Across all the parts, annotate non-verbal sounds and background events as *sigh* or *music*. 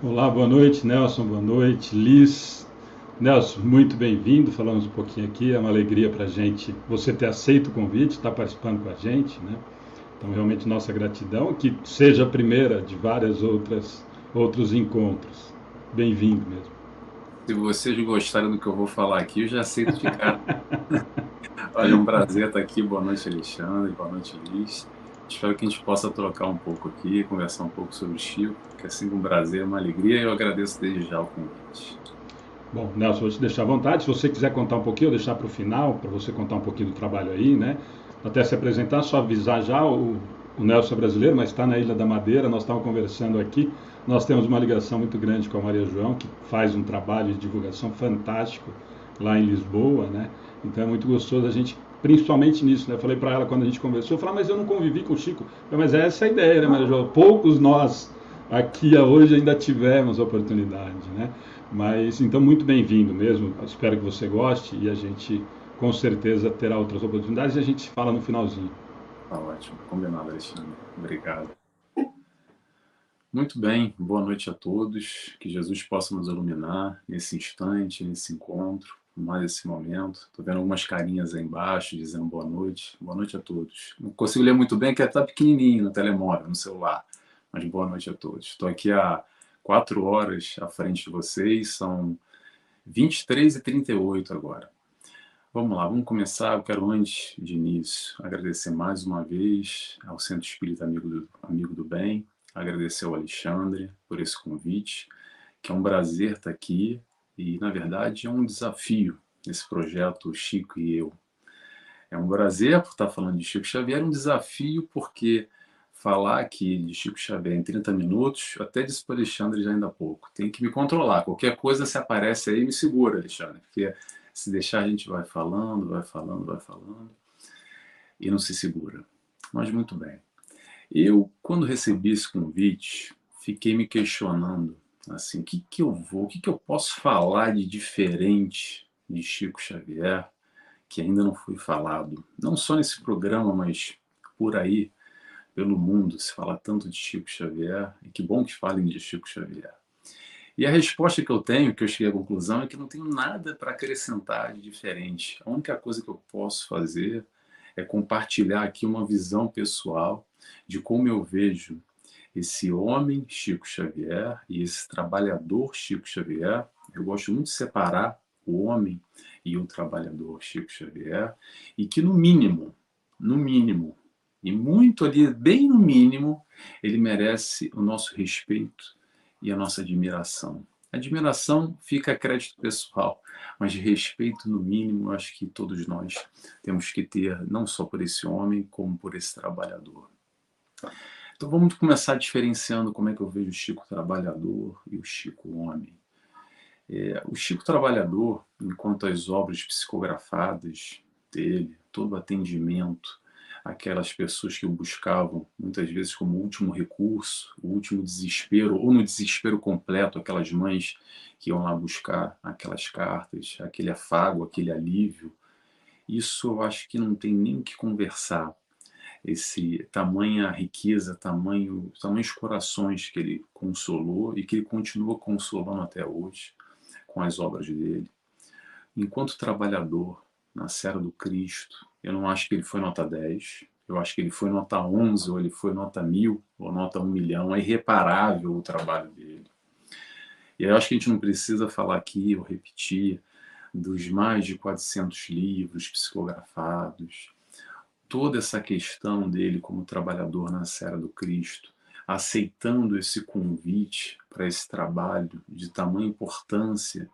Olá, boa noite, Nelson, boa noite, Liz. Nelson, muito bem-vindo. Falamos um pouquinho aqui, é uma alegria para a gente você ter aceito o convite, estar tá participando com a gente, né? Então, realmente, nossa gratidão, que seja a primeira de várias outras outros encontros. Bem-vindo mesmo. Se vocês gostarem do que eu vou falar aqui, eu já aceito de cara. *laughs* Olha, é um prazer estar aqui. Boa noite, Alexandre. Boa noite, Liz. Espero que a gente possa trocar um pouco aqui, conversar um pouco sobre o Chico, que é sempre um prazer, uma alegria, e eu agradeço desde já o convite. Bom, Nelson, vou te deixar à vontade. Se você quiser contar um pouquinho, eu deixar para o final, para você contar um pouquinho do trabalho aí, né? Até se apresentar, só avisar já, o, o Nelson é brasileiro, mas está na Ilha da Madeira, nós estávamos conversando aqui. Nós temos uma ligação muito grande com a Maria João, que faz um trabalho de divulgação fantástico lá em Lisboa, né? Então é muito gostoso a gente principalmente nisso, né? Eu falei para ela quando a gente conversou, eu falei, ah, mas eu não convivi com o Chico. Falei, mas essa é a ideia, né, Maria João? Poucos nós aqui hoje ainda tivemos oportunidade, né? Mas então muito bem-vindo mesmo. Espero que você goste e a gente com certeza terá outras oportunidades e a gente se fala no finalzinho. Tá ótimo, combinado, Alexandre. Obrigado. Muito bem, boa noite a todos. Que Jesus possa nos iluminar nesse instante, nesse encontro mais esse momento. Estou vendo algumas carinhas aí embaixo dizendo boa noite. Boa noite a todos. Não consigo ler muito bem, que está pequenininho no telemóvel, no celular. Mas boa noite a todos. Estou aqui há quatro horas à frente de vocês, são 23 e 38 agora. Vamos lá, vamos começar. Eu quero, antes de início, agradecer mais uma vez ao Centro Espírita Amigo do, Amigo do Bem, agradecer ao Alexandre por esse convite, que é um prazer estar aqui e, na verdade, é um desafio esse projeto Chico e eu. É um prazer por estar falando de Chico Xavier, um desafio porque falar aqui de Chico Xavier em 30 minutos, até disse para o Alexandre já ainda há pouco, tem que me controlar. Qualquer coisa se aparece aí, me segura, Alexandre, porque se deixar a gente vai falando, vai falando, vai falando e não se segura. Mas muito bem. Eu, quando recebi esse convite, fiquei me questionando Assim, o que, que eu vou, o que, que eu posso falar de diferente de Chico Xavier que ainda não foi falado? Não só nesse programa, mas por aí, pelo mundo, se fala tanto de Chico Xavier, e que bom que falem de Chico Xavier. E a resposta que eu tenho, que eu cheguei à conclusão, é que não tenho nada para acrescentar de diferente. A única coisa que eu posso fazer é compartilhar aqui uma visão pessoal de como eu vejo esse homem Chico Xavier e esse trabalhador Chico Xavier. Eu gosto muito de separar o homem e o trabalhador Chico Xavier e que no mínimo, no mínimo, e muito ali, bem no mínimo, ele merece o nosso respeito e a nossa admiração. Admiração fica a crédito pessoal, mas respeito, no mínimo, acho que todos nós temos que ter, não só por esse homem, como por esse trabalhador. Então vamos começar diferenciando como é que eu vejo o Chico trabalhador e o Chico homem. É, o Chico trabalhador, enquanto as obras psicografadas dele, todo o atendimento, aquelas pessoas que o buscavam muitas vezes como último recurso, o último desespero, ou no desespero completo, aquelas mães que iam lá buscar aquelas cartas, aquele afago, aquele alívio, isso eu acho que não tem nem o que conversar esse tamanha riqueza, tamanho, tamanhos corações que ele consolou e que ele continua consolando até hoje com as obras dele. Enquanto trabalhador na Serra do Cristo, eu não acho que ele foi nota 10, eu acho que ele foi nota 11, ou ele foi nota 1000, ou nota 1 milhão. É irreparável o trabalho dele. E eu acho que a gente não precisa falar aqui ou repetir dos mais de 400 livros psicografados, toda essa questão dele como trabalhador na Serra do Cristo, aceitando esse convite para esse trabalho de tamanha importância,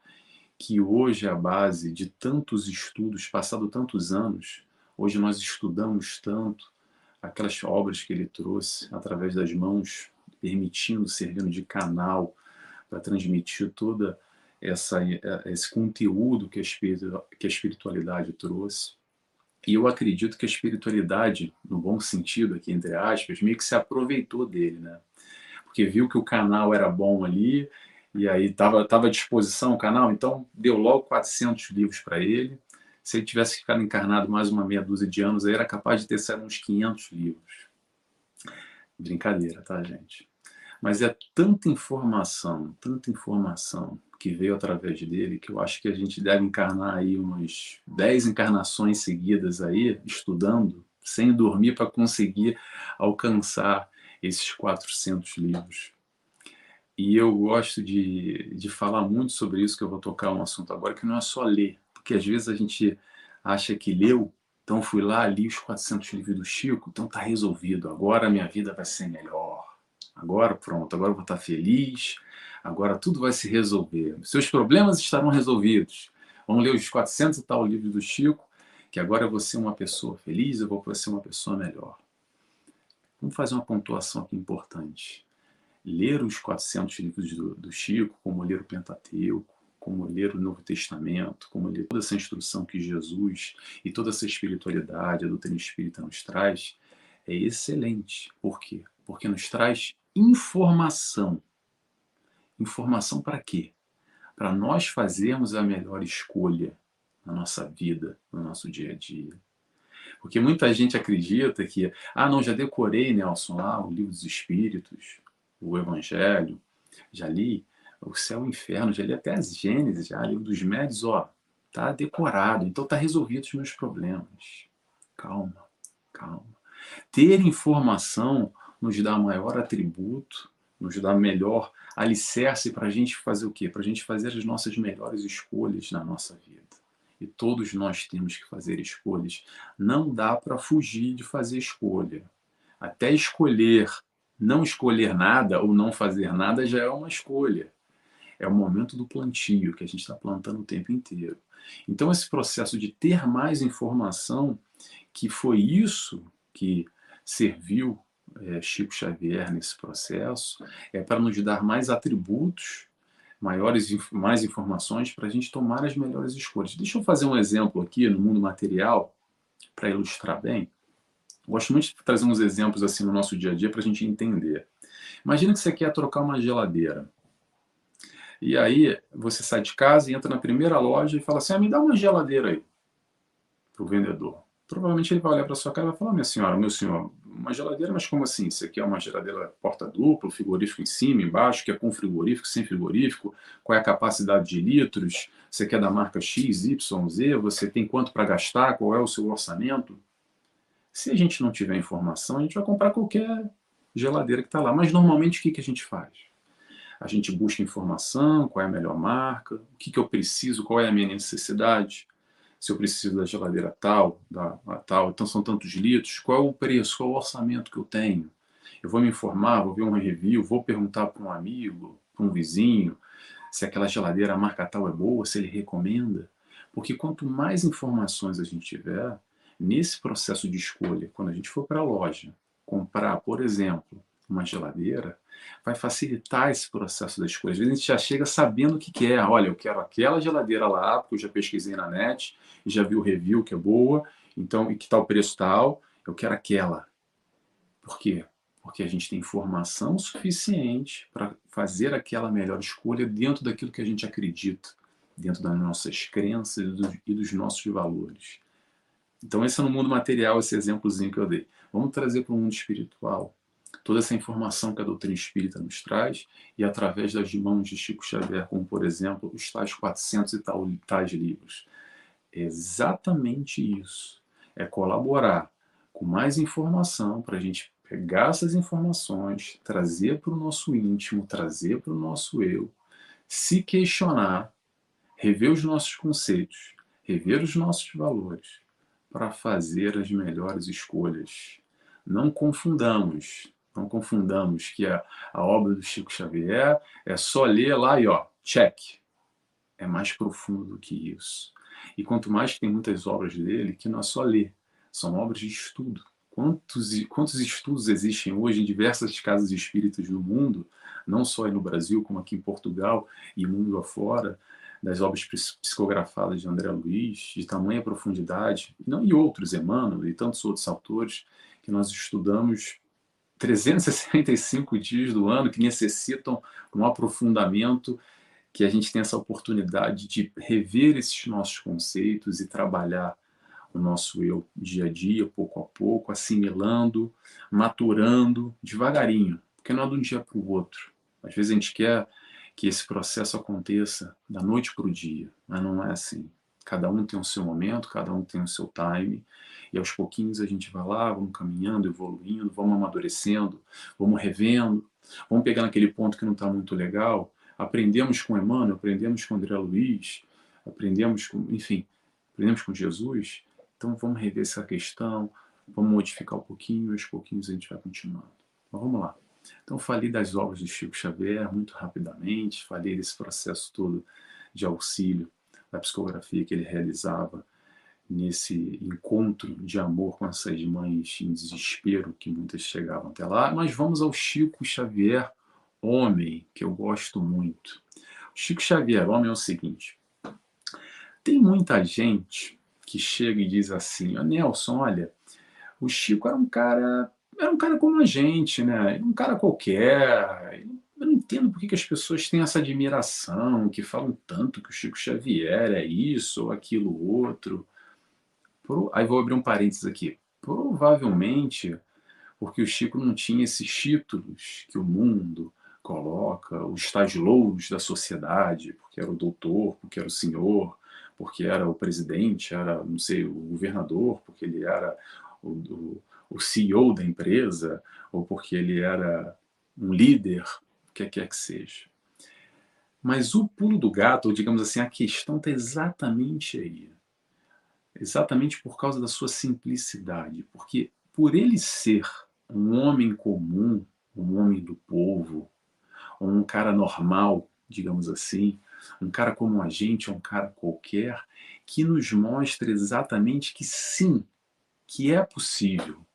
que hoje é a base de tantos estudos, passado tantos anos, hoje nós estudamos tanto aquelas obras que ele trouxe através das mãos, permitindo, servindo de canal para transmitir toda essa esse conteúdo que a espiritualidade trouxe. E eu acredito que a espiritualidade, no bom sentido aqui, entre aspas, meio que se aproveitou dele, né? Porque viu que o canal era bom ali, e aí estava tava à disposição o canal, então deu logo 400 livros para ele. Se ele tivesse ficado encarnado mais uma meia dúzia de anos, aí era capaz de ter saído uns 500 livros. Brincadeira, tá, gente? Mas é tanta informação, tanta informação que veio através dele, que eu acho que a gente deve encarnar aí umas 10 encarnações seguidas aí, estudando, sem dormir, para conseguir alcançar esses 400 livros. E eu gosto de, de falar muito sobre isso, que eu vou tocar um assunto agora, que não é só ler. Porque às vezes a gente acha que leu, então fui lá, li os 400 livros do Chico, então tá resolvido, agora a minha vida vai ser melhor. Agora pronto, agora eu vou estar feliz, agora tudo vai se resolver. Seus problemas estarão resolvidos. Vamos ler os 400 e tal livros do Chico, que agora eu vou ser uma pessoa feliz, eu vou ser uma pessoa melhor. Vamos fazer uma pontuação aqui importante ler os 400 livros do, do Chico, como ler o Pentateuco, como ler o Novo Testamento, como ler toda essa instrução que Jesus e toda essa espiritualidade, a doutrina espírita nos traz, é excelente. Por quê? Porque nos traz informação. Informação para quê? Para nós fazermos a melhor escolha na nossa vida, no nosso dia a dia. Porque muita gente acredita que, ah, não, já decorei, Nelson, lá o livro dos Espíritos, o Evangelho, já li o céu e o inferno, já li até as Gênesis, já li dos médios, ó, tá decorado, então tá resolvido os meus problemas. Calma, calma. Ter informação nos dá maior atributo, nos dá melhor alicerce para a gente fazer o quê? Para a gente fazer as nossas melhores escolhas na nossa vida. E todos nós temos que fazer escolhas. Não dá para fugir de fazer escolha. Até escolher não escolher nada ou não fazer nada já é uma escolha. É o momento do plantio, que a gente está plantando o tempo inteiro. Então, esse processo de ter mais informação, que foi isso que serviu é, Chico Xavier nesse processo, é para nos dar mais atributos, maiores, mais informações, para a gente tomar as melhores escolhas. Deixa eu fazer um exemplo aqui no mundo material, para ilustrar bem. Gosto muito de trazer uns exemplos assim no nosso dia a dia para a gente entender. Imagina que você quer trocar uma geladeira. E aí você sai de casa e entra na primeira loja e fala assim: ah, me dá uma geladeira aí para o vendedor. Provavelmente ele vai olhar para sua cara e vai falar: minha senhora, meu senhor, uma geladeira, mas como assim? Você quer uma geladeira porta dupla, frigorífico em cima, embaixo, quer com frigorífico, sem frigorífico? Qual é a capacidade de litros? Você quer da marca X, Y, Z? Você tem quanto para gastar? Qual é o seu orçamento? Se a gente não tiver informação, a gente vai comprar qualquer geladeira que está lá. Mas normalmente o que, que a gente faz? A gente busca informação, qual é a melhor marca, o que, que eu preciso, qual é a minha necessidade, se eu preciso da geladeira tal, da tal, então são tantos litros, qual é o preço, qual é o orçamento que eu tenho. Eu vou me informar, vou ver uma review, vou perguntar para um amigo, para um vizinho, se aquela geladeira marca tal é boa, se ele recomenda. Porque quanto mais informações a gente tiver, Nesse processo de escolha, quando a gente for para a loja comprar, por exemplo, uma geladeira, vai facilitar esse processo da escolha. Às vezes a gente já chega sabendo o que quer. Olha, eu quero aquela geladeira lá, porque eu já pesquisei na net, já vi o review que é boa, então, e que tal o preço tal, eu quero aquela. Por quê? Porque a gente tem informação suficiente para fazer aquela melhor escolha dentro daquilo que a gente acredita, dentro das nossas crenças e dos nossos valores. Então, esse é no mundo material, esse exemplozinho que eu dei. Vamos trazer para o mundo espiritual toda essa informação que a doutrina espírita nos traz e através das mãos de Chico Xavier, como por exemplo os tais 400 e tal, tais livros. É exatamente isso. É colaborar com mais informação para a gente pegar essas informações, trazer para o nosso íntimo, trazer para o nosso eu, se questionar, rever os nossos conceitos, rever os nossos valores para fazer as melhores escolhas. Não confundamos, não confundamos que a, a obra do Chico Xavier é só ler lá e ó, check. É mais profundo do que isso. E quanto mais tem muitas obras dele, que não é só ler, são obras de estudo. Quantos, quantos estudos existem hoje em diversas casas espíritas do mundo, não só aí no Brasil, como aqui em Portugal e mundo afora, das obras psicografadas de André Luiz, de tamanha profundidade, não, e outros, Emmanuel e tantos outros autores, que nós estudamos 365 dias do ano, que necessitam um aprofundamento, que a gente tem essa oportunidade de rever esses nossos conceitos e trabalhar o nosso eu dia a dia, pouco a pouco, assimilando, maturando devagarinho, porque não é de um dia para o outro. Às vezes a gente quer que esse processo aconteça da noite para o dia, mas não é assim. Cada um tem o seu momento, cada um tem o seu time, e aos pouquinhos a gente vai lá, vamos caminhando, evoluindo, vamos amadurecendo, vamos revendo, vamos pegar naquele ponto que não está muito legal. Aprendemos com Emmanuel, aprendemos com André Luiz, aprendemos com, enfim, aprendemos com Jesus. Então vamos rever essa questão, vamos modificar um pouquinho, aos pouquinhos a gente vai continuando. Mas vamos lá. Então, falei das obras de Chico Xavier muito rapidamente, falei desse processo todo de auxílio da psicografia que ele realizava nesse encontro de amor com essas mães em desespero, que muitas chegavam até lá. Mas vamos ao Chico Xavier, homem, que eu gosto muito. O Chico Xavier, homem, é o seguinte: tem muita gente que chega e diz assim: Nelson, olha, o Chico era um cara era um cara como a gente, né? Um cara qualquer. Eu não entendo por que as pessoas têm essa admiração, que falam tanto que o Chico Xavier é isso ou aquilo outro. Aí vou abrir um parênteses aqui. Provavelmente porque o Chico não tinha esses títulos que o mundo coloca, os tais louros da sociedade, porque era o doutor, porque era o senhor, porque era o presidente, era, não sei, o governador, porque ele era o, o o CEO da empresa, ou porque ele era um líder, que quer que seja. Mas o pulo do gato, ou digamos assim, a questão está exatamente aí. Exatamente por causa da sua simplicidade. Porque por ele ser um homem comum, um homem do povo, um cara normal, digamos assim, um cara como a gente, um cara qualquer, que nos mostra exatamente que sim, que é possível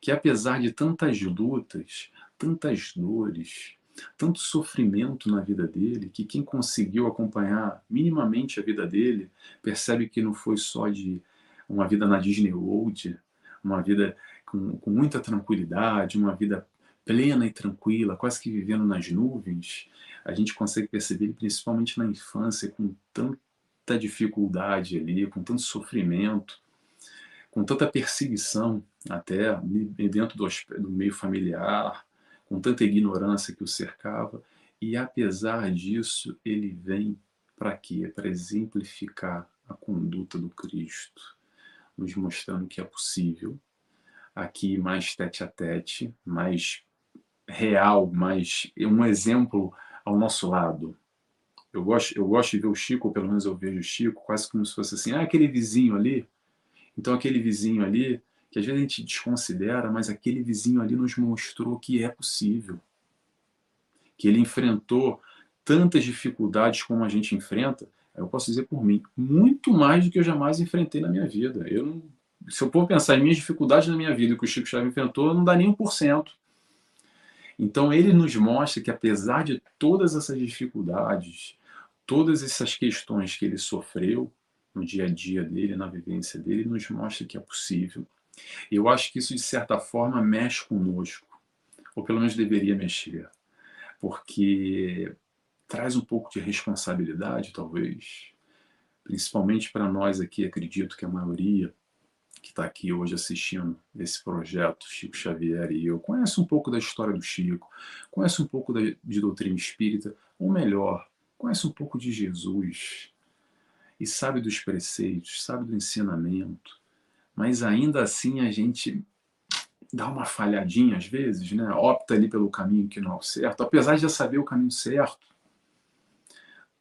que apesar de tantas lutas, tantas dores, tanto sofrimento na vida dele, que quem conseguiu acompanhar minimamente a vida dele percebe que não foi só de uma vida na Disney World, uma vida com, com muita tranquilidade, uma vida plena e tranquila, quase que vivendo nas nuvens, a gente consegue perceber, principalmente na infância, com tanta dificuldade ali, com tanto sofrimento, com tanta perseguição, até dentro do, do meio familiar, com tanta ignorância que o cercava, e apesar disso, ele vem para quê? Para exemplificar a conduta do Cristo, nos mostrando que é possível, aqui mais tete a tete, mais real, mais um exemplo ao nosso lado. Eu gosto, eu gosto de ver o Chico, ou pelo menos eu vejo o Chico, quase como se fosse assim, ah, aquele vizinho ali, então, aquele vizinho ali, que às vezes a gente desconsidera, mas aquele vizinho ali nos mostrou que é possível. Que ele enfrentou tantas dificuldades como a gente enfrenta, eu posso dizer por mim, muito mais do que eu jamais enfrentei na minha vida. Eu não, se eu for pensar em minhas dificuldades na minha vida que o Chico Xavier enfrentou, não dá nem um por cento. Então ele nos mostra que apesar de todas essas dificuldades, todas essas questões que ele sofreu, no dia a dia dele, na vivência dele, nos mostra que é possível. Eu acho que isso, de certa forma, mexe conosco, ou pelo menos deveria mexer, porque traz um pouco de responsabilidade, talvez, principalmente para nós aqui, acredito que a maioria que está aqui hoje assistindo esse projeto, Chico Xavier e eu, conhece um pouco da história do Chico, conhece um pouco da, de doutrina espírita, ou melhor, conhece um pouco de Jesus, e sabe dos preceitos, sabe do ensinamento, mas ainda assim a gente dá uma falhadinha às vezes, né? opta ali pelo caminho que não é o certo, apesar de já saber o caminho certo.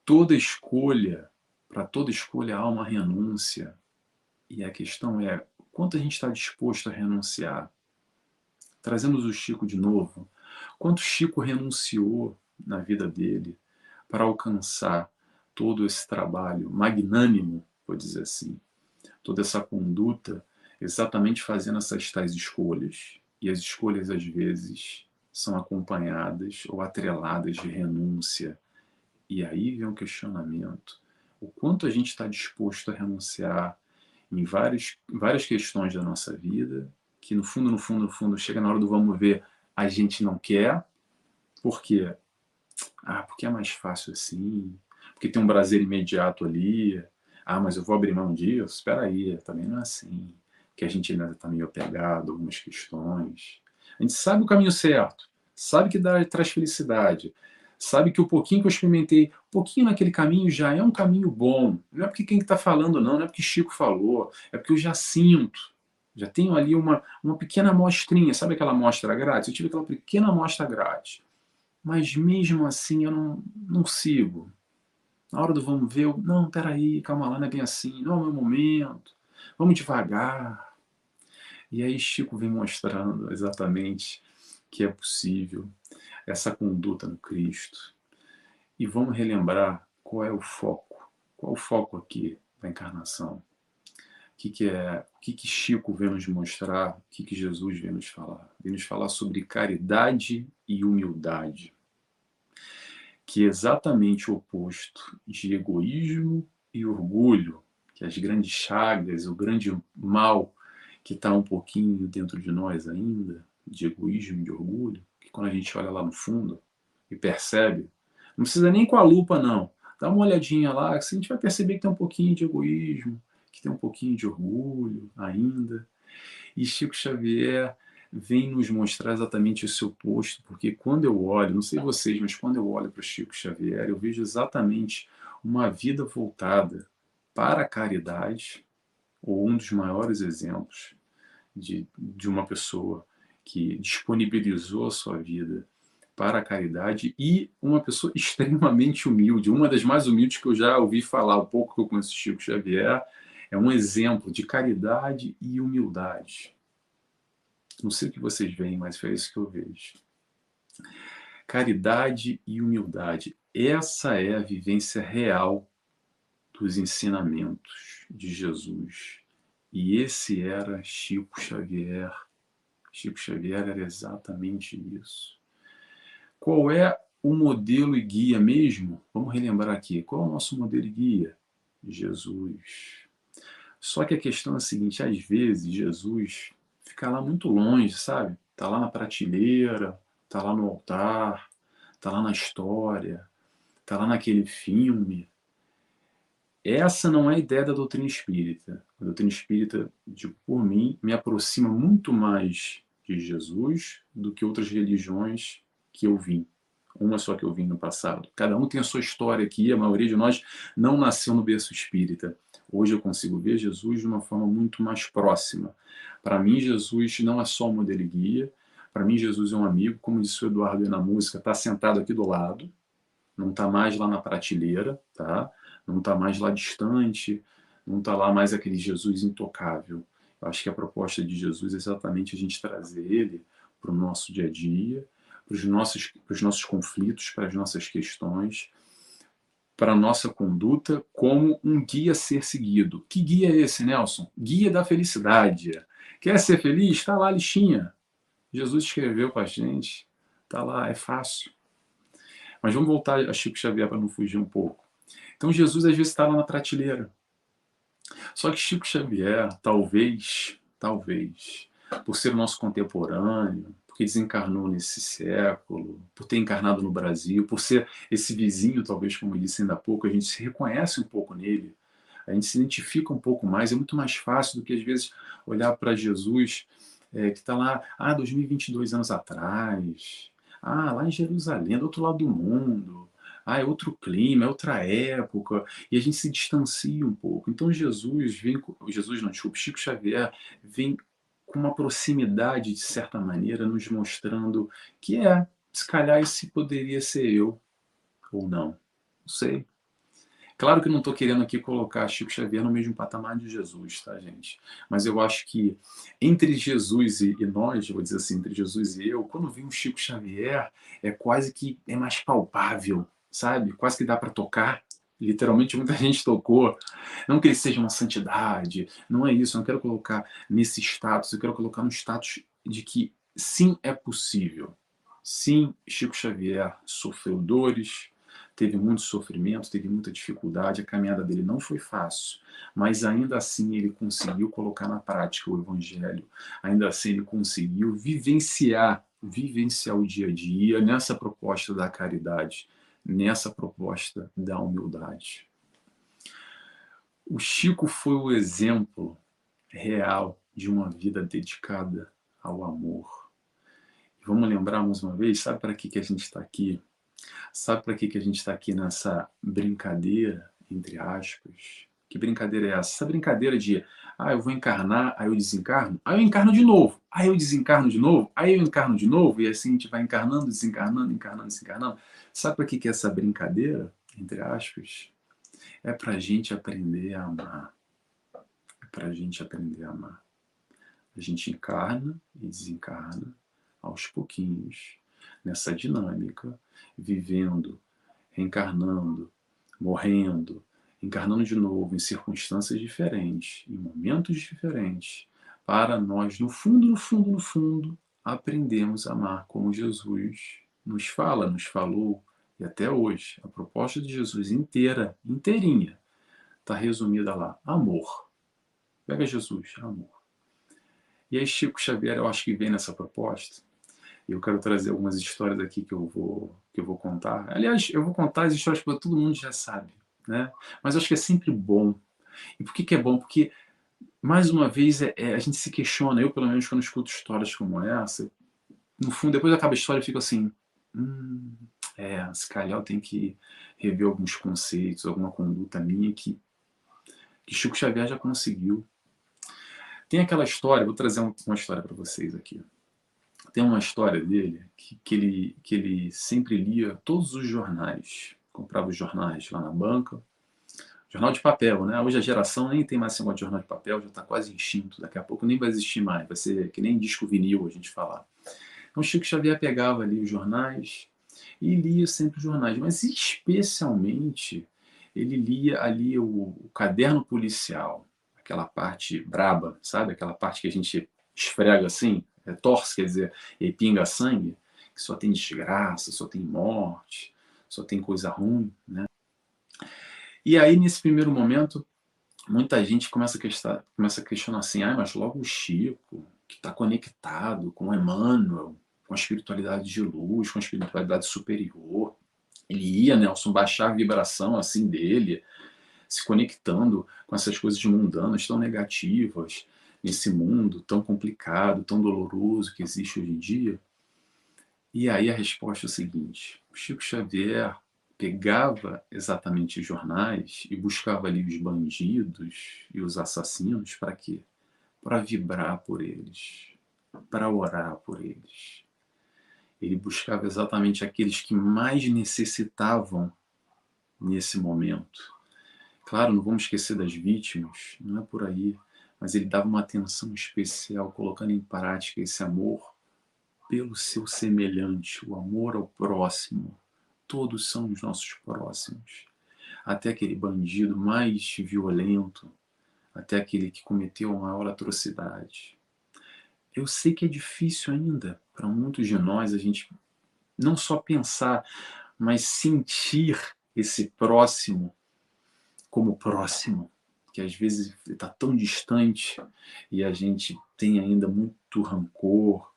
Toda escolha, para toda escolha há uma renúncia. E a questão é quanto a gente está disposto a renunciar. Trazemos o Chico de novo. Quanto Chico renunciou na vida dele para alcançar todo esse trabalho magnânimo, vou dizer assim, toda essa conduta, exatamente fazendo essas tais escolhas. E as escolhas, às vezes, são acompanhadas ou atreladas de renúncia. E aí vem um questionamento: o quanto a gente está disposto a renunciar em várias, várias questões da nossa vida, que no fundo, no fundo, no fundo, chega na hora do vamos ver, a gente não quer. Por quê? Ah, porque é mais fácil assim, porque tem um prazer imediato ali. Ah, mas eu vou abrir mão disso? Espera aí, também não é assim. Que a gente ainda está meio apegado a algumas questões. A gente sabe o caminho certo, sabe que dá, traz felicidade, sabe que o pouquinho que eu experimentei, um pouquinho naquele caminho já é um caminho bom. Não é porque quem está falando, não, não é porque Chico falou, é porque eu já sinto. Já tenho ali uma, uma pequena amostrinha, sabe aquela amostra grátis? Eu tive aquela pequena amostra grátis. Mas mesmo assim eu não, não sigo. Na hora do vamos ver, eu, não, peraí, calma lá, não é bem assim, não é o meu momento, vamos devagar. E aí Chico vem mostrando exatamente que é possível essa conduta no Cristo. E vamos relembrar qual é o foco. Qual é o foco aqui da encarnação? O que, que é? O que, que Chico vem nos mostrar? O que, que Jesus vem nos falar? Vem nos falar sobre caridade e humildade, que é exatamente o oposto de egoísmo e orgulho, que as grandes chagas, o grande mal que está um pouquinho dentro de nós ainda, de egoísmo e de orgulho, que quando a gente olha lá no fundo e percebe, não precisa nem com a lupa, não. Dá uma olhadinha lá, que a gente vai perceber que tem um pouquinho de egoísmo, que tem um pouquinho de orgulho ainda. E Chico Xavier vem nos mostrar exatamente esse oposto, porque quando eu olho, não sei vocês, mas quando eu olho para Chico Xavier, eu vejo exatamente uma vida voltada para a caridade, ou um dos maiores exemplos de, de uma pessoa que disponibilizou a sua vida para a caridade e uma pessoa *laughs* extremamente humilde, uma das mais humildes que eu já ouvi falar, o pouco que eu conheço Chico Xavier, é um exemplo de caridade e humildade. Não sei o que vocês veem, mas foi isso que eu vejo. Caridade e humildade. Essa é a vivência real dos ensinamentos de Jesus. E esse era Chico Xavier Chico Xavier era exatamente isso. Qual é o modelo e guia mesmo? Vamos relembrar aqui. Qual é o nosso modelo e guia? Jesus. Só que a questão é a seguinte: às vezes Jesus fica lá muito longe, sabe? Está lá na prateleira, está lá no altar, está lá na história, está lá naquele filme. Essa não é a ideia da doutrina espírita. A doutrina espírita, digo por mim, me aproxima muito mais de Jesus do que outras religiões que eu vim. Uma só que eu vim no passado. Cada um tem a sua história aqui, a maioria de nós não nasceu no berço espírita. Hoje eu consigo ver Jesus de uma forma muito mais próxima. Para mim, Jesus não é só um modelo e guia. Para mim, Jesus é um amigo, como disse o Eduardo na música, está sentado aqui do lado, não está mais lá na prateleira, tá? não está mais lá distante, não está lá mais aquele Jesus intocável. Eu acho que a proposta de Jesus é exatamente a gente trazer ele para o nosso dia a dia, para os nossos, nossos conflitos, para as nossas questões, para a nossa conduta, como um guia a ser seguido. Que guia é esse, Nelson? Guia da felicidade. Quer ser feliz? Está lá a listinha. Jesus escreveu para a gente. Está lá, é fácil. Mas vamos voltar a Chico Xavier para não fugir um pouco. Então Jesus às vezes está lá na prateleira. Só que Chico Xavier, talvez, talvez, por ser nosso contemporâneo, porque desencarnou nesse século, por ter encarnado no Brasil, por ser esse vizinho, talvez, como eu disse ainda há pouco, a gente se reconhece um pouco nele, a gente se identifica um pouco mais, é muito mais fácil do que às vezes olhar para Jesus é, que está lá, ah, 2022 anos atrás, ah, lá em Jerusalém, do outro lado do mundo, ah, é outro clima, é outra época, e a gente se distancia um pouco. Então Jesus vem, Jesus não, desculpa, Chico Xavier vem com uma proximidade, de certa maneira, nos mostrando que é, se calhar esse poderia ser eu, ou não, não sei. Claro que não estou querendo aqui colocar Chico Xavier no mesmo patamar de Jesus, tá, gente? Mas eu acho que entre Jesus e, e nós, vou dizer assim, entre Jesus e eu, quando vem um Chico Xavier, é quase que é mais palpável, sabe? Quase que dá para tocar. Literalmente, muita *laughs* gente tocou. Não que ele seja uma santidade, não é isso. Eu não quero colocar nesse status, eu quero colocar no status de que sim, é possível. Sim, Chico Xavier sofreu dores, teve muito sofrimento, teve muita dificuldade, a caminhada dele não foi fácil, mas ainda assim ele conseguiu colocar na prática o evangelho, ainda assim ele conseguiu vivenciar, vivenciar o dia a dia nessa proposta da caridade nessa proposta da humildade. O Chico foi o exemplo real de uma vida dedicada ao amor. Vamos lembrar mais uma vez, sabe para que, que a gente está aqui? Sabe para que, que a gente está aqui nessa brincadeira, entre aspas? Que brincadeira é essa? Essa brincadeira de, ah, eu vou encarnar, aí eu desencarno, aí eu encarno de novo, aí eu desencarno de novo, aí eu encarno de novo, e assim a gente vai encarnando, desencarnando, encarnando, desencarnando. Sabe para que, que é essa brincadeira, entre aspas? É para a gente aprender a amar. É para a gente aprender a amar. A gente encarna e desencarna aos pouquinhos, nessa dinâmica, vivendo, reencarnando, morrendo, encarnando de novo em circunstâncias diferentes, em momentos diferentes, para nós, no fundo, no fundo, no fundo, aprendemos a amar como Jesus nos fala, nos falou, e até hoje. A proposta de Jesus inteira, inteirinha, está resumida lá: amor. Pega Jesus, amor. E aí, Chico Xavier, eu acho que vem nessa proposta. E eu quero trazer algumas histórias aqui que eu vou, que eu vou contar. Aliás, eu vou contar as histórias que todo mundo já sabe, né? Mas eu acho que é sempre bom. E por que, que é bom? Porque, mais uma vez, é, é, a gente se questiona. Eu, pelo menos, quando escuto histórias como essa, no fundo, depois acaba a história, eu fico assim: hum, é, se calhar eu tenho que rever alguns conceitos, alguma conduta minha que, que Chico Xavier já conseguiu. Tem aquela história, vou trazer uma história para vocês aqui. Tem uma história dele que, que, ele, que ele sempre lia todos os jornais, comprava os jornais lá na banca, jornal de papel, né? Hoje a geração nem tem mais esse negócio de jornal de papel, já está quase extinto, daqui a pouco nem vai existir mais, vai ser que nem disco vinil a gente falar. Então Chico Xavier pegava ali os jornais, e lia sempre os jornais, mas especialmente ele lia ali o, o caderno policial, aquela parte braba, sabe? Aquela parte que a gente esfrega assim, é, torce, quer dizer, e pinga sangue, que só tem desgraça, só tem morte, só tem coisa ruim, né? E aí, nesse primeiro momento, muita gente começa a, questionar, começa a questionar assim, ah, mas logo o Chico, que está conectado com Emmanuel, com a espiritualidade de luz, com a espiritualidade superior. Ele ia, Nelson, baixar a vibração assim dele, se conectando com essas coisas mundanas tão negativas nesse mundo tão complicado, tão doloroso que existe hoje em dia. E aí a resposta é a seguinte: o Chico Xavier pegava exatamente os jornais e buscava ali os bandidos e os assassinos para quê? Para vibrar por eles, para orar por eles. Ele buscava exatamente aqueles que mais necessitavam nesse momento. Claro, não vamos esquecer das vítimas, não é por aí, mas ele dava uma atenção especial, colocando em prática esse amor pelo seu semelhante, o amor ao próximo. Todos são os nossos próximos. Até aquele bandido mais violento, até aquele que cometeu a maior atrocidade. Eu sei que é difícil ainda para muitos de nós a gente não só pensar, mas sentir esse próximo como próximo, que às vezes está tão distante e a gente tem ainda muito rancor,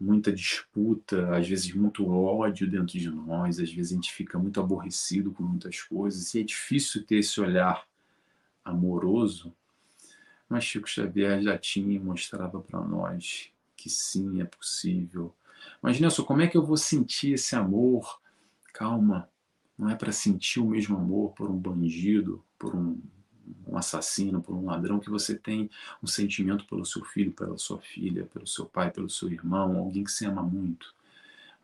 muita disputa, às vezes muito ódio dentro de nós, às vezes a gente fica muito aborrecido com muitas coisas e é difícil ter esse olhar amoroso mas Chico Xavier já tinha e mostrava para nós que sim, é possível. Mas, Nelson, como é que eu vou sentir esse amor? Calma, não é para sentir o mesmo amor por um bandido, por um, um, assassino, por um ladrão, que você tem um sentimento pelo seu filho, pela sua filha, pelo seu pai, pelo seu irmão, alguém que se ama muito.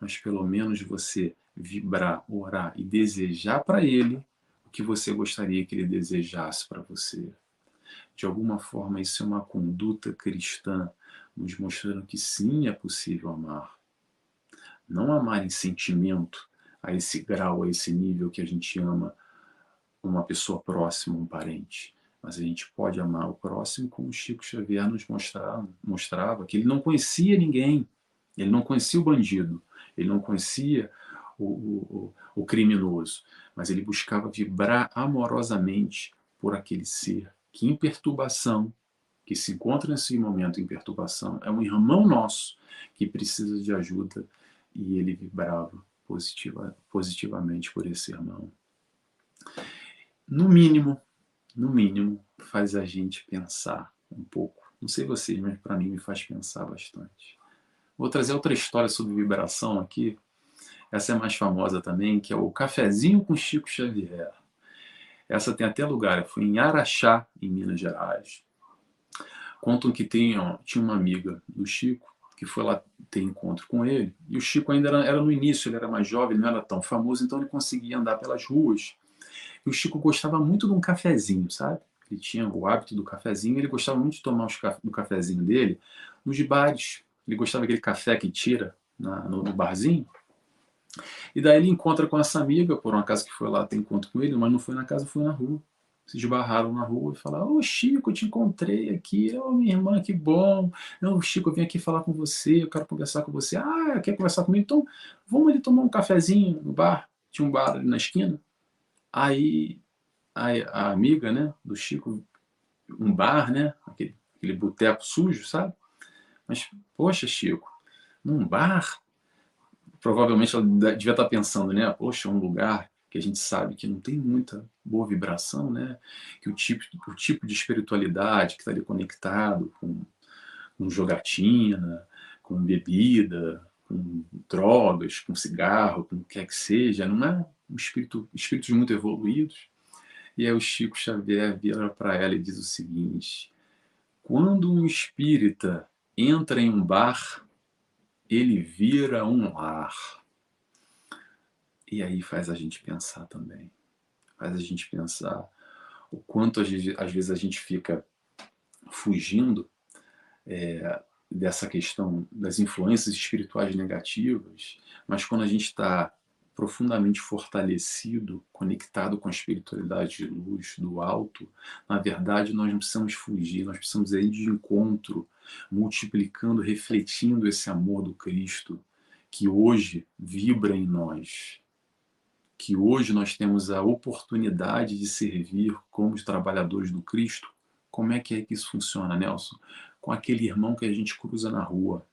Mas pelo menos você vibrar, orar e desejar para ele o que você gostaria que ele desejasse para você. De alguma forma, isso é uma conduta cristã, nos mostrando que sim, é possível amar. Não amar em sentimento, a esse grau, a esse nível que a gente ama uma pessoa próxima, um parente. Mas a gente pode amar o próximo como Chico Xavier nos mostrava, mostrava que ele não conhecia ninguém, ele não conhecia o bandido, ele não conhecia o, o, o criminoso, mas ele buscava vibrar amorosamente por aquele ser que em perturbação, que se encontra nesse momento em perturbação, é um irmão nosso que precisa de ajuda e ele vibrava positiva, positivamente por esse irmão. No mínimo, no mínimo, faz a gente pensar um pouco. Não sei vocês, mas para mim me faz pensar bastante. Vou trazer outra história sobre vibração aqui. Essa é mais famosa também, que é o Cafezinho com Chico Xavier. Essa tem até lugar, foi em Araxá, em Minas Gerais. Contam que tem, ó, tinha uma amiga do Chico que foi lá ter encontro com ele, e o Chico ainda era, era no início, ele era mais jovem, não era tão famoso, então ele conseguia andar pelas ruas. E o Chico gostava muito de um cafezinho, sabe? Ele tinha o hábito do cafezinho, ele gostava muito de tomar o cafezinho dele nos bares. Ele gostava daquele café que tira na, no, barzinho. E daí ele encontra com essa amiga, por uma casa que foi lá ter encontro com ele, mas não foi na casa, foi na rua. Se esbarraram na rua e falaram: Ô Chico, eu te encontrei aqui. Ô minha irmã, que bom. Não, Chico, eu vim aqui falar com você, eu quero conversar com você. Ah, quer conversar comigo? Então vamos ali tomar um cafezinho no bar. Tinha um bar ali na esquina. Aí a, a amiga né, do Chico, um bar, né? Aquele, aquele boteco sujo, sabe? Mas, poxa, Chico, num bar? Provavelmente ela devia estar pensando, né? Poxa, um lugar que a gente sabe que não tem muita boa vibração, né? Que o tipo, o tipo de espiritualidade que está ali conectado com, com jogatina, com bebida, com drogas, com cigarro, com o que quer que seja, não é um espírito, espíritos muito evoluídos. E aí o Chico Xavier vira para ela e diz o seguinte: quando um espírita entra em um bar, ele vira um lar. E aí faz a gente pensar também. Faz a gente pensar o quanto às vezes a gente fica fugindo é, dessa questão das influências espirituais negativas, mas quando a gente está profundamente fortalecido, conectado com a espiritualidade de luz, do alto, na verdade nós não precisamos fugir, nós precisamos ir de encontro, multiplicando, refletindo esse amor do Cristo que hoje vibra em nós, que hoje nós temos a oportunidade de servir como trabalhadores do Cristo. Como é que é que isso funciona, Nelson? Com aquele irmão que a gente cruza na rua,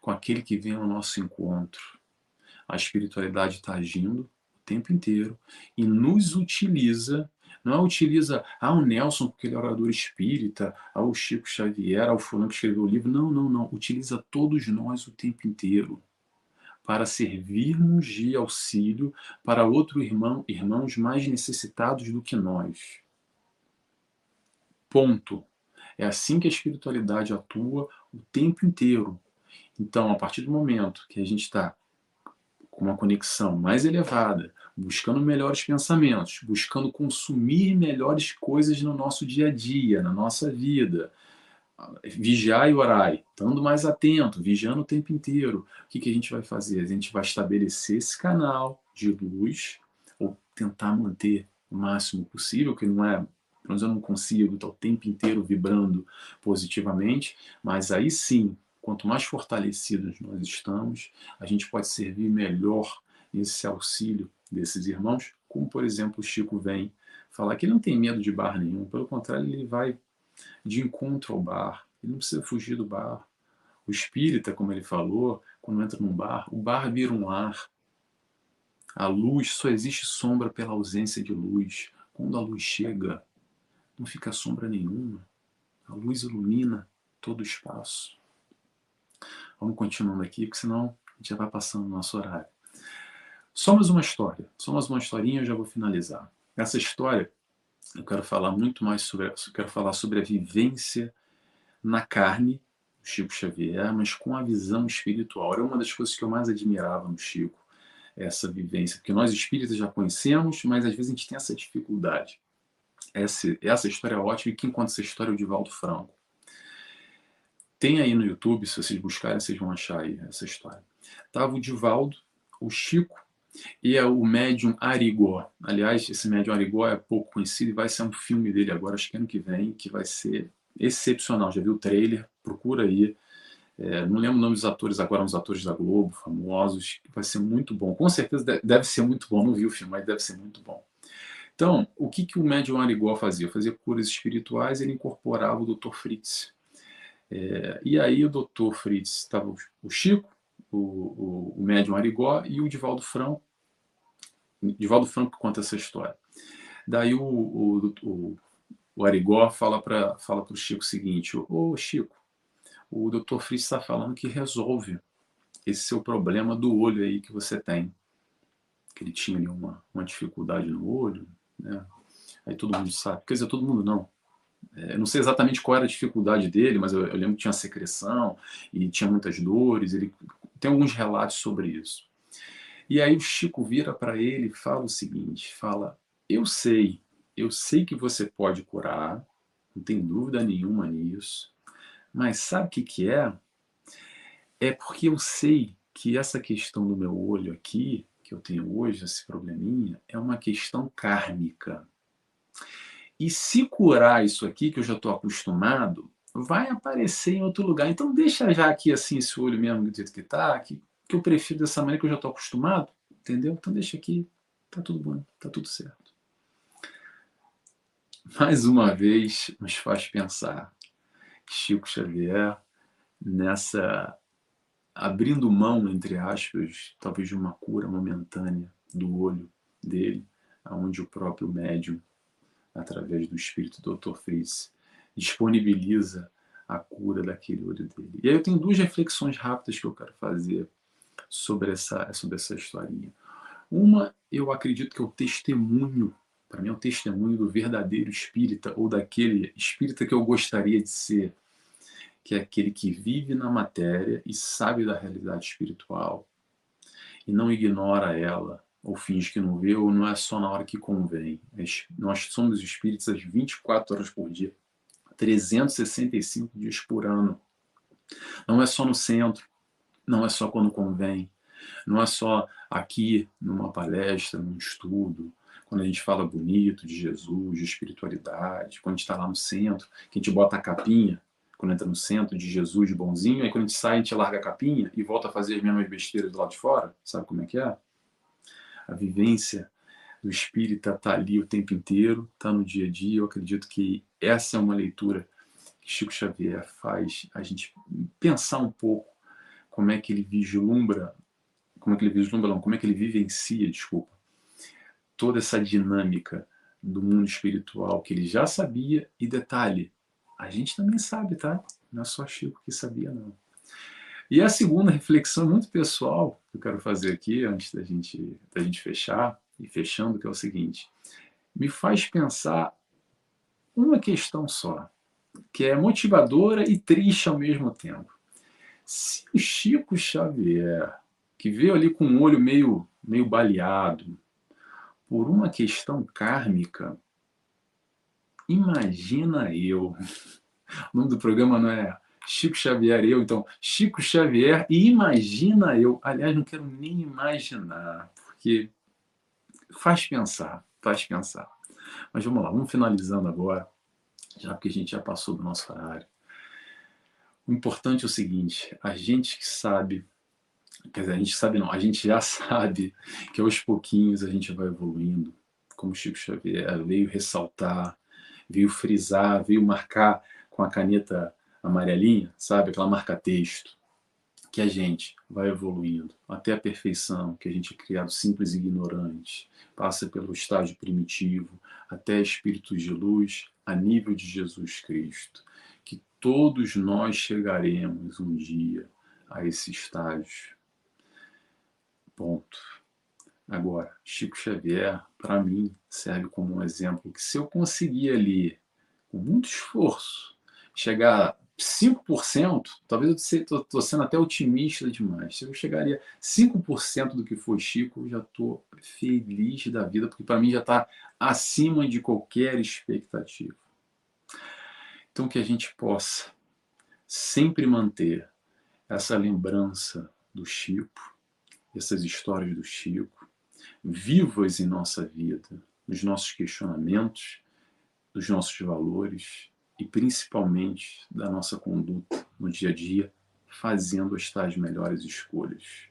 com aquele que vem ao nosso encontro, a espiritualidade está agindo o tempo inteiro e nos utiliza não é utiliza ah, o Nelson, porque ele é orador espírita, ah, o Chico Xavier, ah, o fulano que escreveu o livro. Não, não, não. Utiliza todos nós o tempo inteiro para servirmos de auxílio para outro irmão, irmãos mais necessitados do que nós. Ponto. É assim que a espiritualidade atua o tempo inteiro. Então, a partir do momento que a gente está com uma conexão mais elevada, buscando melhores pensamentos, buscando consumir melhores coisas no nosso dia a dia, na nossa vida. Vigiar e orai, estando mais atento, vigiando o tempo inteiro. O que, que a gente vai fazer? A gente vai estabelecer esse canal de luz, ou tentar manter o máximo possível, que não é menos eu não consigo estar o tempo inteiro vibrando positivamente, mas aí sim Quanto mais fortalecidos nós estamos, a gente pode servir melhor esse auxílio desses irmãos, como por exemplo o Chico vem falar que ele não tem medo de bar nenhum, pelo contrário, ele vai de encontro ao bar, ele não precisa fugir do bar. O espírita, como ele falou, quando entra num bar, o bar vira um ar. A luz, só existe sombra pela ausência de luz. Quando a luz chega, não fica sombra nenhuma. A luz ilumina todo o espaço. Vamos continuando aqui, porque senão a gente já vai passando o nosso horário. Só mais uma história, só mais uma historinha eu já vou finalizar. Essa história, eu quero falar muito mais sobre, eu quero falar sobre a vivência na carne do Chico Xavier, mas com a visão espiritual. Era uma das coisas que eu mais admirava no Chico, essa vivência, porque nós espíritas já conhecemos, mas às vezes a gente tem essa dificuldade. Essa, essa história é ótima e quem conta essa história é o Divaldo Franco. Tem aí no YouTube, se vocês buscarem, vocês vão achar aí essa história. Tava o Divaldo, o Chico e é o médium Arigó. Aliás, esse médium Arigó é pouco conhecido e vai ser um filme dele agora, acho que ano que vem, que vai ser excepcional. Já viu o trailer? Procura aí. É, não lembro o nome dos atores agora, uns atores da Globo, famosos, vai ser muito bom. Com certeza deve ser muito bom. Não vi o filme, mas deve ser muito bom. Então, o que, que o médium Arigó fazia? Fazia curas espirituais, ele incorporava o Dr. Fritz. É, e aí o doutor Fritz estava o Chico, o, o, o médium Arigó e o Divaldo Franco. Divaldo Franco conta essa história. Daí o, o, o, o Arigó fala para fala o Chico o seguinte: Ô Chico, o Dr. Fritz está falando que resolve esse seu problema do olho aí que você tem. Que ele tinha ali uma, uma dificuldade no olho, né? Aí todo mundo sabe. Quer dizer, todo mundo não. É, não sei exatamente qual era a dificuldade dele, mas eu, eu lembro que tinha secreção e tinha muitas dores. Ele tem alguns relatos sobre isso. E aí o Chico vira para ele e fala o seguinte: fala, eu sei, eu sei que você pode curar, não tem dúvida nenhuma nisso, mas sabe o que, que é? É porque eu sei que essa questão do meu olho aqui, que eu tenho hoje, esse probleminha, é uma questão kármica. E se curar isso aqui, que eu já estou acostumado, vai aparecer em outro lugar. Então deixa já aqui assim esse olho mesmo do jeito que está, que, que eu prefiro dessa maneira que eu já estou acostumado, entendeu? Então deixa aqui, tá tudo bom, tá tudo certo. Mais uma vez nos faz pensar Chico Xavier nessa abrindo mão, entre aspas, talvez de uma cura momentânea do olho dele, aonde o próprio médium, através do espírito do Dr. Fritz, disponibiliza a cura daquele olho dele. E aí eu tenho duas reflexões rápidas que eu quero fazer sobre essa, sobre essa historinha. Uma, eu acredito que é o testemunho para mim é um testemunho do verdadeiro espírita ou daquele espírita que eu gostaria de ser, que é aquele que vive na matéria e sabe da realidade espiritual e não ignora ela ou finge que não vê ou não é só na hora que convém. Nós somos espíritos às 24 horas por dia, 365 dias por ano. Não é só no centro, não é só quando convém, não é só aqui numa palestra, num estudo, quando a gente fala bonito de Jesus, de espiritualidade, quando a gente está lá no centro, que a gente bota a capinha, quando entra no centro de Jesus bonzinho, aí quando a gente sai, a gente larga a capinha e volta a fazer as mesmas besteiras do lado de fora, sabe como é que é? A vivência do espírita está ali o tempo inteiro, está no dia a dia. Eu acredito que essa é uma leitura que Chico Xavier faz a gente pensar um pouco como é que ele vislumbra, como é que ele vislumbra, não, como é que ele vivencia, desculpa, toda essa dinâmica do mundo espiritual que ele já sabia e detalhe, a gente também sabe, tá? Não é só Chico que sabia, não. E a segunda reflexão muito pessoal que eu quero fazer aqui, antes da gente, da gente fechar, e fechando, que é o seguinte, me faz pensar uma questão só, que é motivadora e triste ao mesmo tempo. Se o Chico Xavier, que veio ali com um olho meio, meio baleado, por uma questão kármica, imagina eu. *laughs* O nome do programa não é Chico Xavier eu, então Chico Xavier e imagina eu. Aliás, não quero nem imaginar, porque faz pensar, faz pensar. Mas vamos lá, vamos finalizando agora, já porque a gente já passou do nosso horário. O importante é o seguinte: a gente que sabe Quer dizer, a gente sabe não, a gente já *laughs* sabe que aos pouquinhos a gente vai evoluindo, como Chico Xavier veio ressaltar, veio frisar, veio marcar com a caneta amarelinha, sabe, aquela marca texto, que a gente vai evoluindo até a perfeição, que a gente é criado simples e ignorante, passa pelo estágio primitivo, até espíritos de luz a nível de Jesus Cristo, que todos nós chegaremos um dia a esse estágio. Ponto. Agora, Chico Xavier, para mim, serve como um exemplo que se eu conseguir ali, com muito esforço, chegar 5%, talvez eu estou sendo até otimista demais. Se eu chegaria a 5% do que foi Chico, eu já estou feliz da vida, porque para mim já está acima de qualquer expectativa. Então, que a gente possa sempre manter essa lembrança do Chico, essas histórias do Chico, vivas em nossa vida, nos nossos questionamentos, dos nossos valores e principalmente da nossa conduta no dia a dia, fazendo as tais melhores escolhas.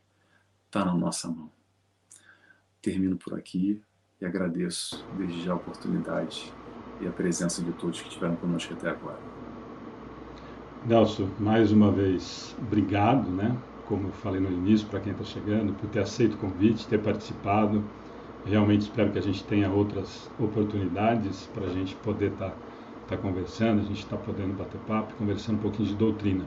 Está na nossa mão. Termino por aqui e agradeço desde já a oportunidade e a presença de todos que estiveram conosco até agora. Nelson, mais uma vez, obrigado, né? como eu falei no início, para quem está chegando, por ter aceito o convite, ter participado. Realmente espero que a gente tenha outras oportunidades para a gente poder estar tá, tá conversando, a gente está podendo bater papo, conversando um pouquinho de doutrina.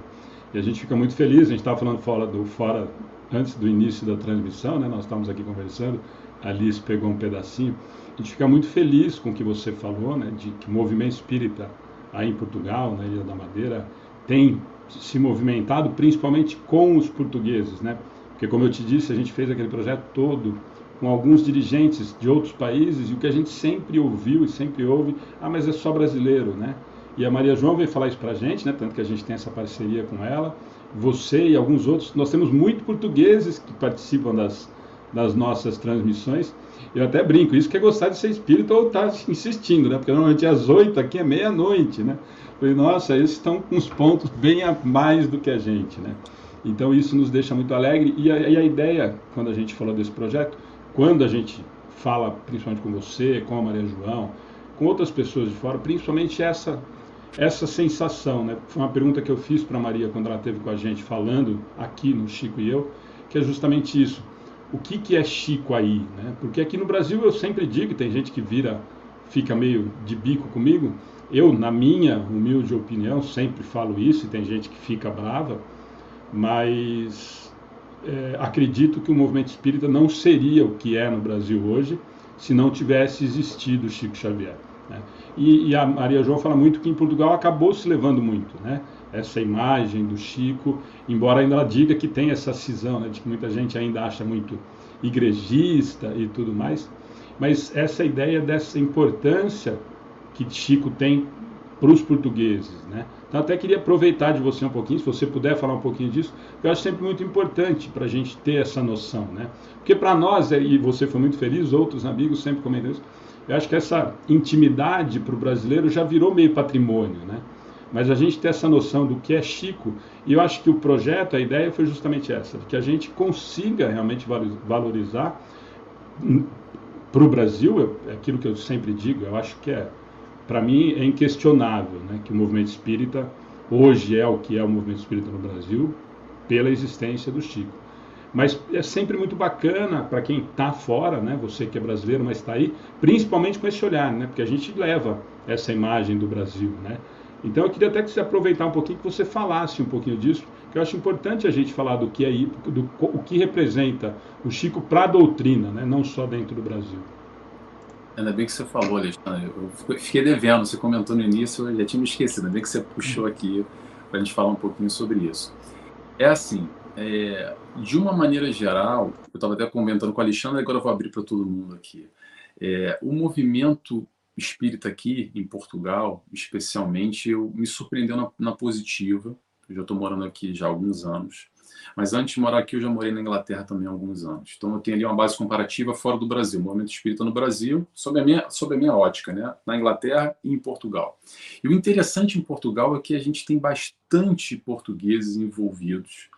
E a gente fica muito feliz, a gente estava falando fora do fora antes do início da transmissão, né? Nós estávamos aqui conversando, a Alice pegou um pedacinho. A gente fica muito feliz com o que você falou, né? De que o movimento espírita aí em Portugal, na Ilha da Madeira, tem se movimentado principalmente com os portugueses, né? Porque como eu te disse, a gente fez aquele projeto todo com alguns dirigentes de outros países e o que a gente sempre ouviu e sempre ouve, ah, mas é só brasileiro, né? E a Maria João veio falar isso para a gente, né? Tanto que a gente tem essa parceria com ela. Você e alguns outros, nós temos muito portugueses que participam das, das nossas transmissões. Eu até brinco, isso que é gostar de ser espírita ou estar tá insistindo, né? Porque normalmente às oito aqui é meia-noite, né? Falei, nossa, eles estão com uns pontos bem a mais do que a gente, né? Então isso nos deixa muito alegre. E a, e a ideia, quando a gente falou desse projeto, quando a gente fala principalmente com você, com a Maria João, com outras pessoas de fora, principalmente essa essa sensação, né? Foi uma pergunta que eu fiz para Maria quando ela esteve com a gente falando aqui no Chico e eu, que é justamente isso. O que, que é Chico aí, né? Porque aqui no Brasil eu sempre digo, tem gente que vira, fica meio de bico comigo. Eu, na minha humilde opinião, sempre falo isso, e tem gente que fica brava, mas é, acredito que o movimento espírita não seria o que é no Brasil hoje se não tivesse existido Chico Xavier. Né? E, e, a Maria João fala muito que em Portugal acabou se levando muito, né? Essa imagem do Chico, embora ainda ela diga que tem essa cisão, né? De que muita gente ainda acha muito igrejista e tudo mais, mas essa ideia dessa importância que Chico tem para os portugueses, né? Então até queria aproveitar de você um pouquinho, se você puder falar um pouquinho disso, eu acho sempre muito importante para a gente ter essa noção, né? Porque para nós, é, e você foi muito feliz, outros amigos sempre comentam isso, eu acho que essa intimidade para o brasileiro já virou meio patrimônio, né? Mas a gente tem essa noção do que é Chico, e eu acho que o projeto, a ideia foi justamente essa, que a gente consiga realmente valorizar para o Brasil, é aquilo que eu sempre digo, eu acho que é para mim é inquestionável né, que o movimento espírita hoje é o que é o movimento espírita no Brasil pela existência do Chico. Mas é sempre muito bacana para quem está fora, né, você que é brasileiro, mas está aí, principalmente com esse olhar, né, porque a gente leva essa imagem do Brasil. Né? Então eu queria até que você aproveitar um pouquinho, que você falasse um pouquinho disso, que eu acho importante a gente falar do que é do, o que representa o Chico para a doutrina, né, não só dentro do Brasil. Ainda bem que você falou, Alexandre. Eu fiquei devendo, você comentou no início, eu já tinha me esquecido. Ainda bem que você puxou aqui para a gente falar um pouquinho sobre isso. É assim, é, de uma maneira geral, eu estava até comentando com o Alexandre, agora eu vou abrir para todo mundo aqui. É, o movimento espírita aqui em Portugal, especialmente, eu, me surpreendeu na, na positiva. Eu já estou morando aqui já há alguns anos. Mas antes de morar aqui, eu já morei na Inglaterra também há alguns anos. Então eu tenho ali uma base comparativa fora do Brasil, movimento espírita no Brasil, sob a minha, sob a minha ótica, né? na Inglaterra e em Portugal. E o interessante em Portugal é que a gente tem bastante portugueses envolvidos.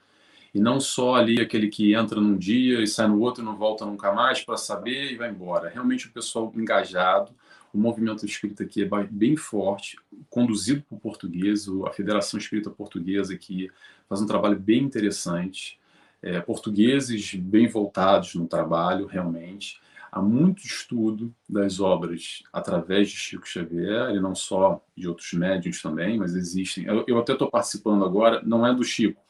E não só ali aquele que entra num dia e sai no outro e não volta nunca mais para saber e vai embora. Realmente o pessoal engajado, o movimento espírita aqui é bem forte, conduzido por português, a Federação Espírita Portuguesa que faz um trabalho bem interessante, é, portugueses bem voltados no trabalho, realmente. Há muito estudo das obras através de Chico Xavier, e não só de outros médiums também, mas existem. Eu, eu até estou participando agora, não é do Chico,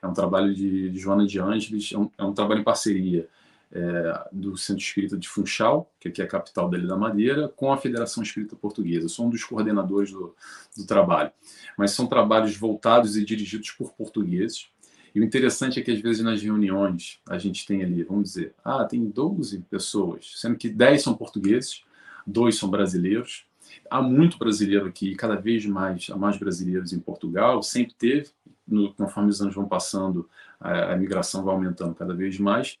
é um trabalho de, de Joana de Ângeles, é um, é um trabalho em parceria é, do Centro Espírita de Funchal, que aqui é a capital da da Madeira, com a Federação Espírita Portuguesa. Eu sou um dos coordenadores do, do trabalho. Mas são trabalhos voltados e dirigidos por portugueses. E o interessante é que, às vezes, nas reuniões, a gente tem ali, vamos dizer, ah, tem 12 pessoas, sendo que 10 são portugueses, dois são brasileiros. Há muito brasileiro aqui, cada vez mais, há mais brasileiros em Portugal, sempre teve, no, conforme os anos vão passando, a, a migração vai aumentando cada vez mais.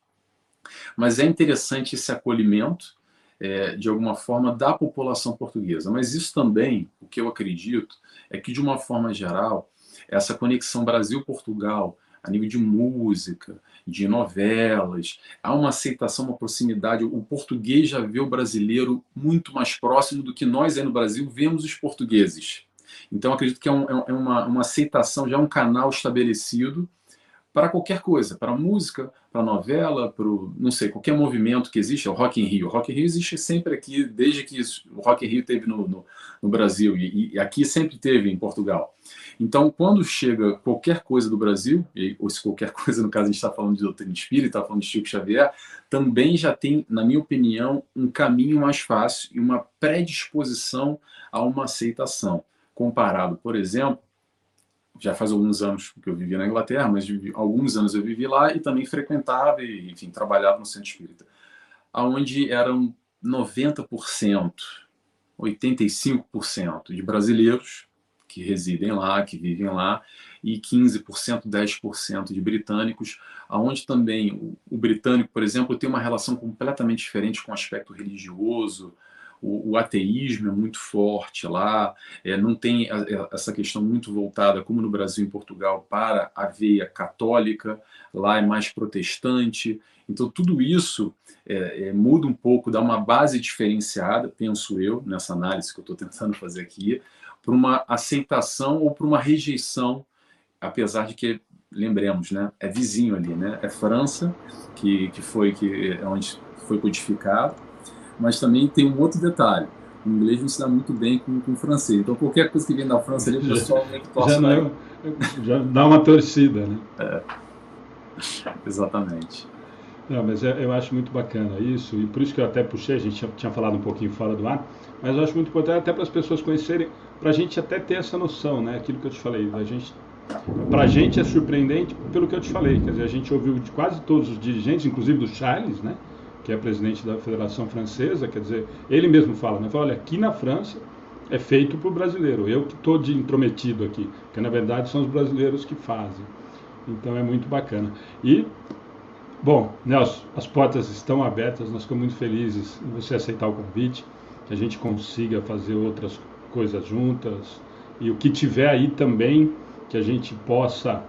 Mas é interessante esse acolhimento, é, de alguma forma, da população portuguesa. Mas isso também, o que eu acredito, é que, de uma forma geral, essa conexão Brasil-Portugal, a nível de música, de novelas, há uma aceitação, uma proximidade. O português já vê o brasileiro muito mais próximo do que nós aí no Brasil vemos os portugueses. Então, acredito que é, um, é uma, uma aceitação, já é um canal estabelecido para qualquer coisa, para música, para novela, para não sei, qualquer movimento que existe, é o Rock in Rio. O Rock in Rio existe sempre aqui, desde que o Rock in Rio teve no, no, no Brasil, e, e, aqui sempre teve em Portugal. Então, quando chega qualquer coisa do Brasil, ou se qualquer *laughs* coisa, no caso a gente está falando de doutrina espírita, está falando de Chico Xavier, também já tem, na minha opinião, um caminho mais fácil e uma predisposição a uma aceitação. Comparado, por exemplo, já faz alguns anos que eu vivi na Inglaterra, mas alguns anos eu vivi lá e também frequentava e, enfim, trabalhava no centro espírita, aonde eram 90%, 85% de brasileiros que residem lá, que vivem lá, e 15%, 10% de britânicos, aonde também o, o britânico, por exemplo, tem uma relação completamente diferente com o aspecto religioso, o, o ateísmo é muito forte lá, é, não tem a, a, essa questão muito voltada, como no Brasil e Portugal, para a veia católica, lá é mais protestante. Então, tudo isso é, é, muda um pouco, dá uma base diferenciada, penso eu, nessa análise que eu estou tentando fazer aqui, para uma aceitação ou para uma rejeição, apesar de que lembremos, né, é vizinho ali, né, é França que, que foi que é onde foi codificado, mas também tem um outro detalhe. O inglês não se dá muito bem com, com o francês. Então, qualquer coisa que vem da França ali, o pessoal meio que torce. Já, não, já dá uma torcida, né? É. Exatamente. Não, mas é, eu acho muito bacana isso, e por isso que eu até puxei, a gente tinha falado um pouquinho fora do ar, mas eu acho muito importante até para as pessoas conhecerem, para a gente até ter essa noção, né? Aquilo que eu te falei, a gente para a gente é surpreendente pelo que eu te falei, quer dizer, a gente ouviu de quase todos os dirigentes, inclusive do Charles, né? Que é presidente da Federação Francesa, quer dizer, ele mesmo fala, né? Fala, olha, aqui na França é feito para o brasileiro, eu que estou de intrometido aqui, porque na verdade são os brasileiros que fazem. Então é muito bacana. E, bom, Nelson, as portas estão abertas, nós ficamos muito felizes em você aceitar o convite, que a gente consiga fazer outras coisas juntas, e o que tiver aí também, que a gente possa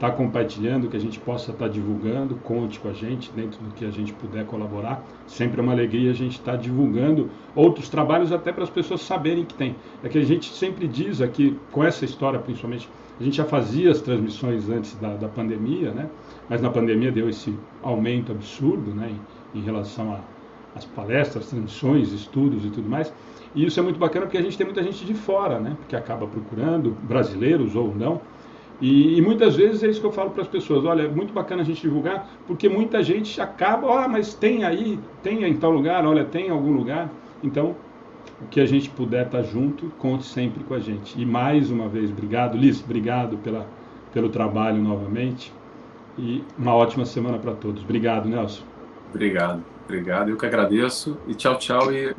estar tá compartilhando, que a gente possa estar tá divulgando, conte com a gente dentro do que a gente puder colaborar. Sempre é uma alegria a gente estar tá divulgando outros trabalhos até para as pessoas saberem que tem. É que a gente sempre diz aqui, com essa história principalmente, a gente já fazia as transmissões antes da, da pandemia, né? mas na pandemia deu esse aumento absurdo né? em, em relação às palestras, transmissões, estudos e tudo mais. E isso é muito bacana porque a gente tem muita gente de fora, né? porque acaba procurando, brasileiros ou não, e, e, muitas vezes é isso que eu falo para as pessoas: olha, é muito bacana a gente divulgar, porque muita gente acaba, ah, mas tem aí, tem em tal lugar, olha, tem em algum lugar. Então, o que a gente puder estar tá junto, conte sempre com a gente. E mais uma vez, obrigado, Liz, obrigado pela, pelo trabalho novamente. E uma ótima semana para todos. Obrigado, Nelson. Obrigado, obrigado. Eu que agradeço. E tchau, tchau. E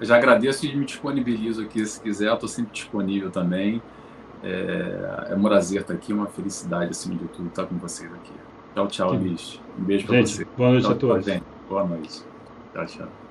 já agradeço e me disponibilizo aqui se quiser. Estou sempre disponível também. É, é um prazer estar aqui, uma felicidade acima de tudo estar com vocês aqui. Tchau, tchau, Liz. Um beijo para você. Boa noite tchau, a todos. Gente. Boa noite. Tchau, tchau.